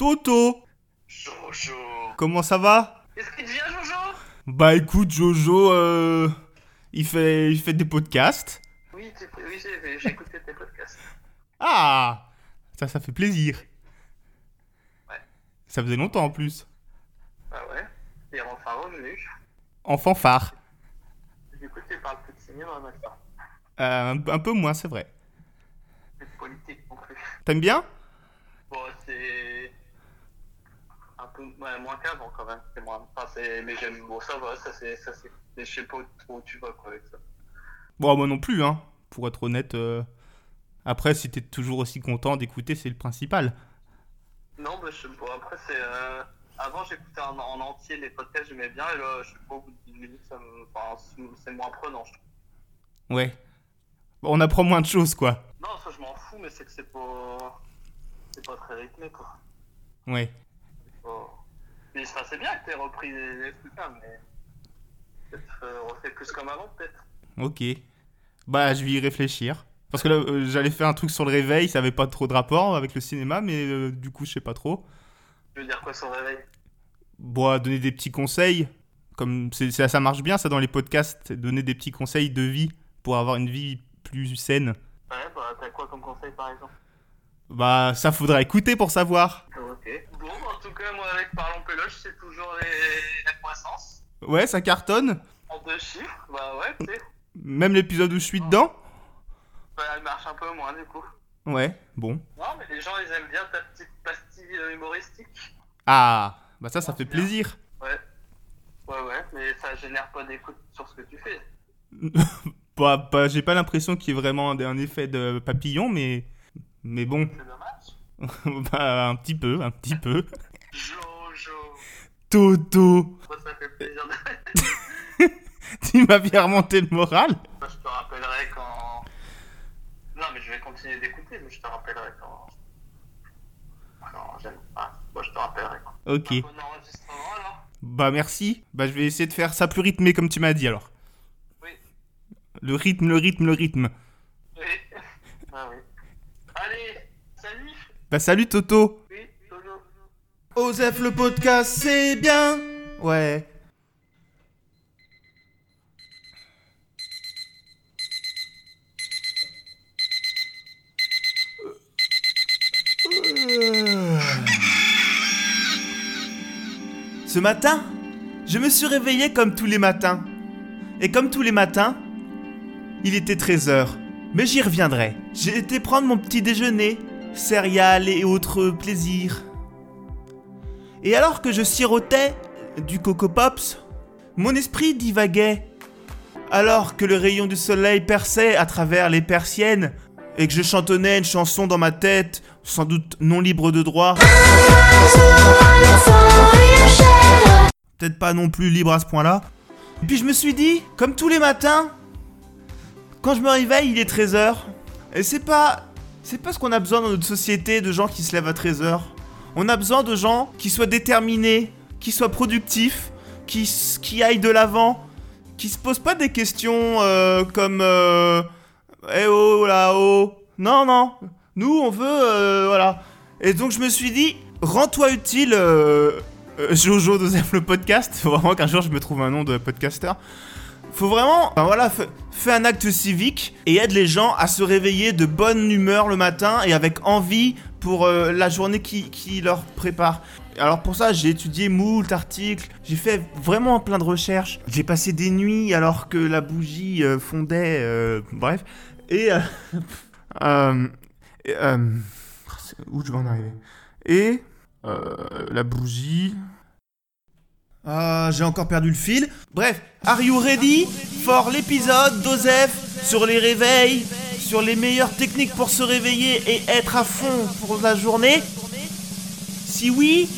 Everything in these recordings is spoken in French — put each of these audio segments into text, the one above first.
Toto Jojo. Comment ça va? Qu'est-ce qu'il devient, Jojo? Bah écoute, Jojo, euh, il, fait, il fait des podcasts. Oui, oui j'ai j'ai écouté tes podcasts. Ah Ça, ça fait plaisir. Ouais. Ça faisait longtemps en plus. Bah ouais. Il est enfin revenu. En fanfare. Du coup, tu parles plus de cinéma maintenant. Euh, un, un peu moins, c'est vrai. Plus de politique non plus. T'aimes bien? Bon, c'est. Ouais, moins qu'avant quand même. C'est moins. Enfin, c'est. Mais j'aime. Bon, ça va, ça c'est. Ça, c'est... Mais je sais pas trop où tu vas quoi avec ça. Bon, moi non plus, hein. Pour être honnête. euh, Après, si t'es toujours aussi content d'écouter, c'est le principal. Non, bah, je sais pas. Après, c'est. euh, Avant, j'écoutais en, en entier les podcasts, j'aimais bien. Et là, je sais pas, au bout de 10 minutes, ça me... enfin, c'est moins prenant, je trouve. Ouais. Bon, on apprend moins de choses, quoi. Non, ça, je m'en fous, mais c'est que c'est pas. C'est pas très rythmé, quoi. Ouais. Pas- Mais ça, c'est bien que t'aies repris les, trucs là, mais. Peut-être euh, refait plus comme avant, peut-être. Ok. Bah, je vais y réfléchir. Parce que là, euh, j'allais faire un truc sur le réveil, ça avait pas trop de rapport avec le cinéma, mais euh, du coup, je sais pas trop. Tu veux dire quoi sur le réveil? Bon, donner des petits conseils. Comme c'est, ça, ça marche bien, ça, dans les podcasts, donner des petits conseils de vie pour avoir une vie plus saine. Ouais, bah, t'as quoi comme conseil par exemple? Bah, ça faudra écouter pour savoir. Ok. Bon, en tout cas, moi, avec Parlons Péloche, c'est toujours les... la croissance. Ouais, ça cartonne. En deux chiffres, bah ouais, tu sais. Même l'épisode où je suis dedans. Bah, elle marche un peu moins, du coup. Ouais, bon. Non, mais les gens, ils aiment bien ta petite pastille euh, humoristique. Ah, bah ça, ça fait plaisir. Ouais. Ouais, ouais, mais ça génère pas d'écoute sur ce que tu fais. Bah, bah, j'ai pas l'impression qu'il y ait vraiment un, un effet de papillon, mais. Mais bon, C'est dommage. bah, un petit peu, un petit peu. Jojo. Toto, Moi, ça fait plaisir de... tu m'as bien remonté le moral je te rappellerai quand... Non, mais je vais continuer d'écouter, mais je te rappellerai quand... Quand j'aime pas. Moi, je te rappellerai quand. Ok. Bon enregistrement, alors Bah merci. Bah je vais essayer de faire ça plus rythmé comme tu m'as dit alors. Oui. Le rythme, le rythme, le rythme. Oui. Ah oui. Allez, salut Bah salut Toto. Osef le podcast, c'est bien. Ouais. Ce matin, je me suis réveillé comme tous les matins. Et comme tous les matins, il était 13h. Mais j'y reviendrai. J'ai été prendre mon petit déjeuner, céréales et autres plaisirs. Et alors que je sirotais du Coco Pops, mon esprit divaguait. Alors que le rayon du soleil perçait à travers les persiennes et que je chantonnais une chanson dans ma tête, sans doute non libre de droit. Peut-être pas non plus libre à ce point-là. Et puis je me suis dit, comme tous les matins, quand je me réveille, il est 13h. Et c'est pas. C'est pas ce qu'on a besoin dans notre société de gens qui se lèvent à 13h. On a besoin de gens qui soient déterminés, qui soient productifs, qui, qui aillent de l'avant, qui se posent pas des questions euh, comme. Euh, eh oh là-haut. Non, non. Nous, on veut. euh, voilà. Et donc je me suis dit, rends-toi utile, euh, Jojo d'Osef le podcast. Faut vraiment qu'un jour je me trouve un nom de podcasteur. Faut vraiment, voilà, fais un acte civique et aide les gens à se réveiller de bonne humeur le matin et avec envie pour euh, la journée qui, qui leur prépare. Alors pour ça, j'ai étudié moult articles, j'ai fait vraiment plein de recherches. J'ai passé des nuits alors que la bougie euh, fondait, euh, bref. Et... euh, euh, et, euh, où je vais en arriver? Et... la bougie... Ah, j'ai encore perdu le fil. Bref, are you ready for l'épisode d'Osef sur les réveils, sur les meilleures techniques pour se réveiller et être à fond pour la journée Si oui,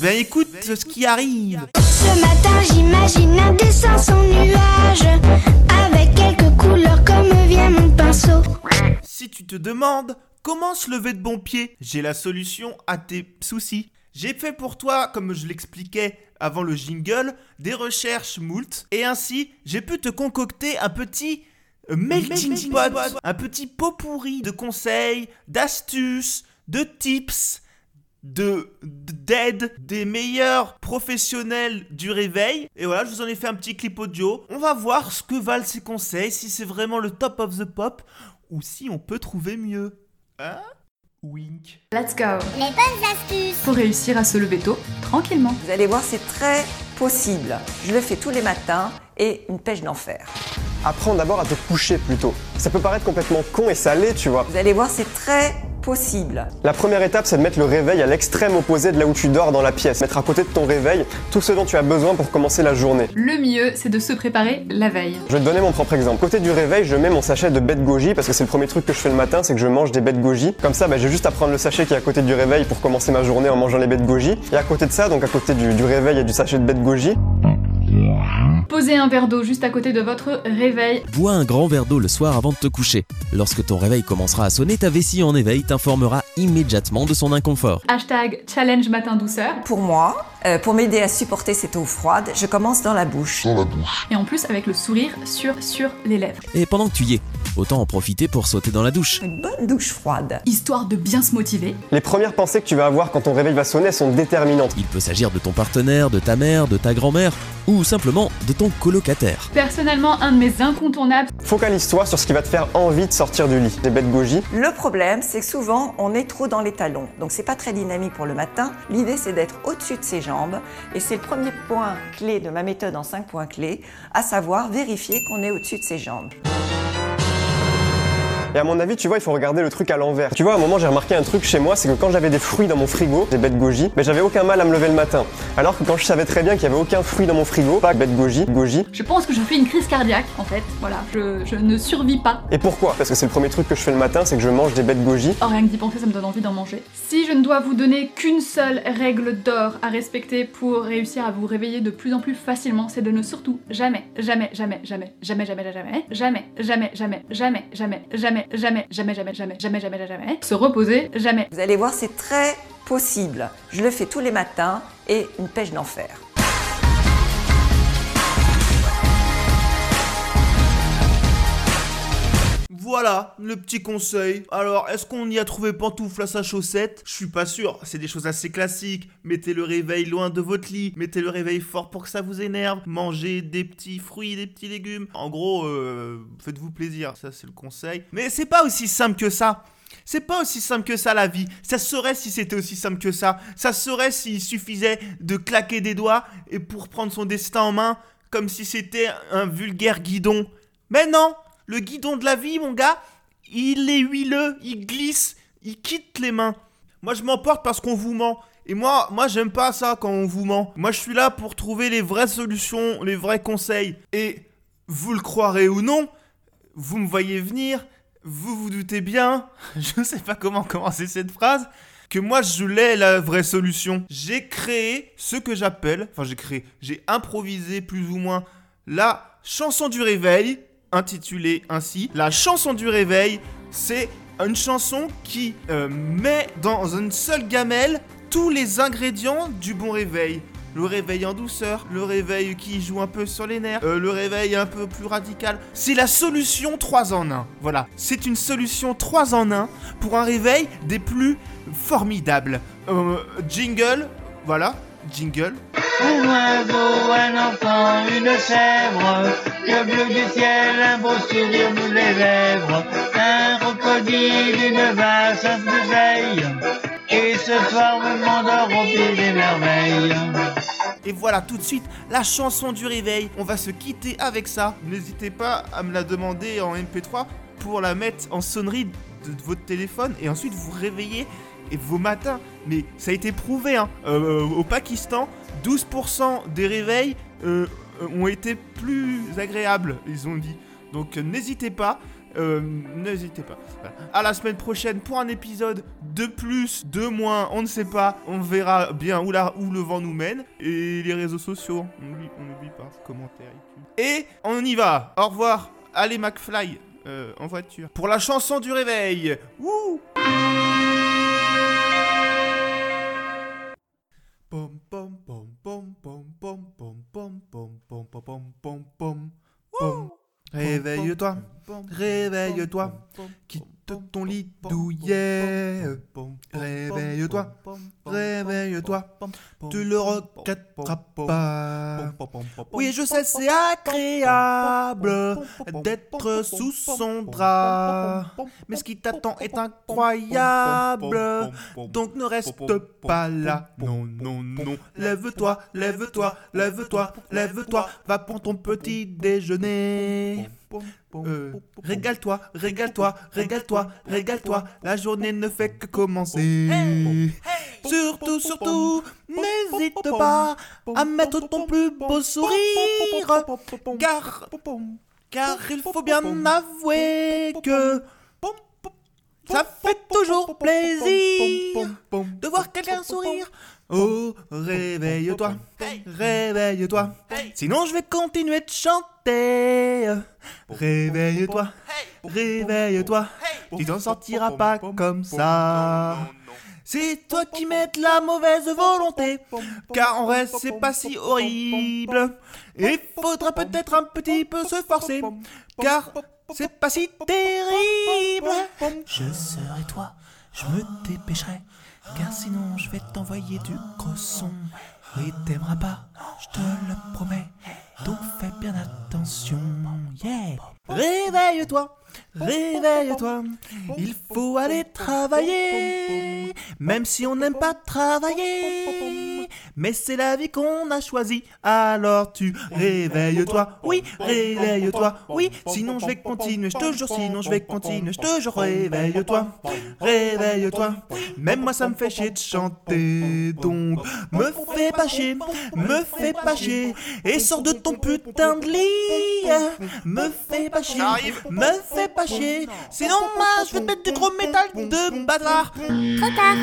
ben écoute ce qui arrive. Ce matin, j'imagine un dessin sans nuage, avec quelques couleurs comme vient mon pinceau. Si tu te demandes comment se lever de bon pied, j'ai la solution à tes soucis. J'ai fait pour toi, comme je l'expliquais avant le jingle, des recherches moult, et ainsi j'ai pu te concocter un petit euh, melting pot, un petit pot pourri de conseils, d'astuces, de tips, de d'aide des meilleurs professionnels du réveil. Et voilà, je vous en ai fait un petit clip audio. On va voir ce que valent ces conseils, si c'est vraiment le top of the pop ou si on peut trouver mieux. Hein? Wink. Let's go Les bonnes astuces. Pour réussir à se lever tôt, tranquillement. Vous allez voir, c'est très possible. Je le fais tous les matins et une pêche d'enfer. Apprends d'abord à te coucher plus tôt. Ça peut paraître complètement con et salé, tu vois. Vous allez voir, c'est très possible. La première étape, c'est de mettre le réveil à l'extrême opposé de là où tu dors dans la pièce. Mettre à côté de ton réveil tout ce dont tu as besoin pour commencer la journée. Le mieux, c'est de se préparer la veille. Je vais te donner mon propre exemple. Côté du réveil, je mets mon sachet de bête goji parce que c'est le premier truc que je fais le matin, c'est que je mange des bêtes goji. Comme ça, bah, j'ai juste à prendre le sachet qui est à côté du réveil pour commencer ma journée en mangeant les bêtes goji. Et à côté de ça, donc à côté du, du réveil et du sachet de bête goji, Posez un verre d'eau juste à côté de votre réveil. Bois un grand verre d'eau le soir avant de te coucher. Lorsque ton réveil commencera à sonner, ta vessie en éveil t'informera immédiatement de son inconfort. Hashtag challenge matin douceur. Pour moi, euh, pour m'aider à supporter cette eau froide, je commence dans la bouche. Et en plus avec le sourire sur, sur les lèvres. Et pendant que tu y es, autant en profiter pour sauter dans la douche. Une bonne douche froide. Histoire de bien se motiver. les premières pensées que tu vas avoir quand ton réveil va sonner sont déterminantes. Il peut s'agir de ton partenaire, de ta mère, de ta grand-mère ou simplement de ton colocataire. Personnellement, un de mes incontournables, Focalise-toi sur ce qui va te faire envie de sortir du lit. Les bêtes goji, Le problème, c'est que souvent, on est trop dans les talons. Donc, c'est pas très dynamique pour le matin. L'idée, c'est d'être au-dessus de ses jambes. Et c'est le premier point clé de ma méthode en 5 points clés, à savoir vérifier qu'on est au-dessus de ses jambes. Et à mon avis, tu vois, il faut regarder le truc à l'envers. Tu vois, à un moment, j'ai remarqué un truc chez moi, c'est que quand j'avais des fruits dans mon frigo, des bêtes goji, mais j'avais aucun mal à me lever le matin. Alors que quand je savais très bien qu'il y avait aucun fruit dans mon frigo, pas bête goji, goji. je pense que je fais une crise cardiaque en fait. Voilà, je, je ne survis pas. Et pourquoi Parce que c'est le premier truc que je fais le matin, c'est que je mange des bêtes goji. Oh, rien que d'y penser, ça me donne envie d'en manger. Si je ne dois vous donner qu'une seule règle d'or à respecter pour réussir à vous réveiller de plus en plus facilement, c'est de ne surtout jamais, jamais, jamais, jamais, jamais, jamais, jamais, jamais, jamais, jamais, jamais, jamais, jamais, jamais, jamais, jamais, jamais, jamais, jamais, jamais, se reposer, jamais. Vous allez voir, c'est très possible. Je le fais tous les matins et une pêche d'enfer. Voilà, le petit conseil. Alors, est-ce qu'on y a trouvé pantoufle à sa chaussette? Je suis pas sûr, c'est des choses assez classiques. Mettez le réveil loin de votre lit, mettez le réveil fort pour que ça vous énerve, mangez des petits fruits, des petits légumes. En gros, euh, faites-vous plaisir, ça c'est le conseil. Mais c'est pas aussi simple que ça. C'est pas aussi simple que ça la vie. Ça serait si c'était aussi simple que ça. Ça serait s'il suffisait de claquer des doigts et pour prendre son destin en main comme si c'était un vulgaire guidon. Mais non, le guidon de la vie, mon gars, il est huileux, il glisse, il quitte les mains. Moi, je m'emporte parce qu'on vous ment. Et moi, moi, j'aime pas ça quand on vous ment. Moi, je suis là pour trouver les vraies solutions, les vrais conseils. Et vous le croirez ou non, vous me voyez venir, vous vous doutez bien, je sais pas comment commencer cette phrase, que moi je l'ai la vraie solution. J'ai créé ce que j'appelle, enfin j'ai créé, j'ai improvisé plus ou moins la chanson du réveil, intitulée ainsi. La chanson du réveil, c'est une chanson qui euh, met dans une seule gamelle tous les ingrédients du bon réveil. Le réveil en douceur, le réveil qui joue un peu sur les nerfs, euh, le réveil un peu plus radical. C'est la solution 3 en 1. Voilà, c'est une solution 3 en 1 pour un réveil des plus formidables. Euh, jingle, voilà, jingle. Un oiseau, un enfant, une chèvre, le bleu du ciel, un beau sourire nous les lèvres, un crocodile, une vache, un soleil, et ce soir vous m'endors au pied des merveilles. Et voilà tout de suite la chanson du réveil. On va se quitter avec ça. N'hésitez pas à me la demander en MP3 pour la mettre en sonnerie de, de votre téléphone et ensuite vous réveiller et vos matins. Mais ça a été prouvé hein. Euh, au Pakistan, 12% des réveils euh, ont été plus agréables, ils ont dit. Donc euh, n'hésitez pas. Euh, N'hésitez pas. Voilà. À la semaine prochaine pour un épisode de plus, de moins, on ne sait pas. On verra bien où, le vent nous mène. Et les réseaux sociaux, on n'oublie pas. Commentaires, YouTube. Et on y va. Au revoir. Allez McFly euh, en voiture. Pour la chanson du réveil. Wouh Pom pom pom pom pom pom pom pom pom pom pom pom pom pom pom. Réveille-toi, réveille-toi, quitte ton lit douillet. Réveille-toi, réveille-toi, tu le regretteras pas. Oui, je sais, c'est agréable d'être sous son drap. Mais ce qui t'attend est incroyable. Donc ne reste pas là. Non, non, non. Lève-toi, lève-toi, lève-toi, lève-toi. Va pour ton petit déjeuner. Euh, régale-toi, régale-toi, régale-toi, régale-toi. La journée ne fait que commencer. Surtout, surtout, n'hésite pas à mettre ton plus beau sourire. Car, car il faut bien avouer que ça fait toujours plaisir de voir quelqu'un sourire. Oh, réveille-toi, réveille-toi. Sinon, je vais continuer de chanter. Réveille-toi, réveille-toi. Tu t'en sortiras pas comme ça. C'est toi qui mets de la mauvaise volonté, car en vrai c'est pas si horrible. Il faudra peut-être un petit peu se forcer, car c'est pas si terrible. Je serai toi, je me dépêcherai, car sinon je vais t'envoyer du gros son. Oui, t'aimeras pas, je te le promets. Donc fais bien attention, yeah. Réveille-toi, réveille-toi. Il faut aller travailler, même si on n'aime pas travailler. Mais c'est la vie qu'on a choisie, alors tu réveille-toi, oui, réveille-toi, oui. Sinon je vais continuer, je te jure, sinon je vais continuer, je te jure, réveille-toi, réveille-toi. Même moi ça me fait chier de chanter, donc me fais pas chier, me fais pas chier, et sors de ton putain de lit, me fais pas chier, me fais pas chier. Sinon moi je vais te mettre du gros métal de bâtard. Trop tard.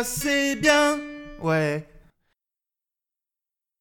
Osef le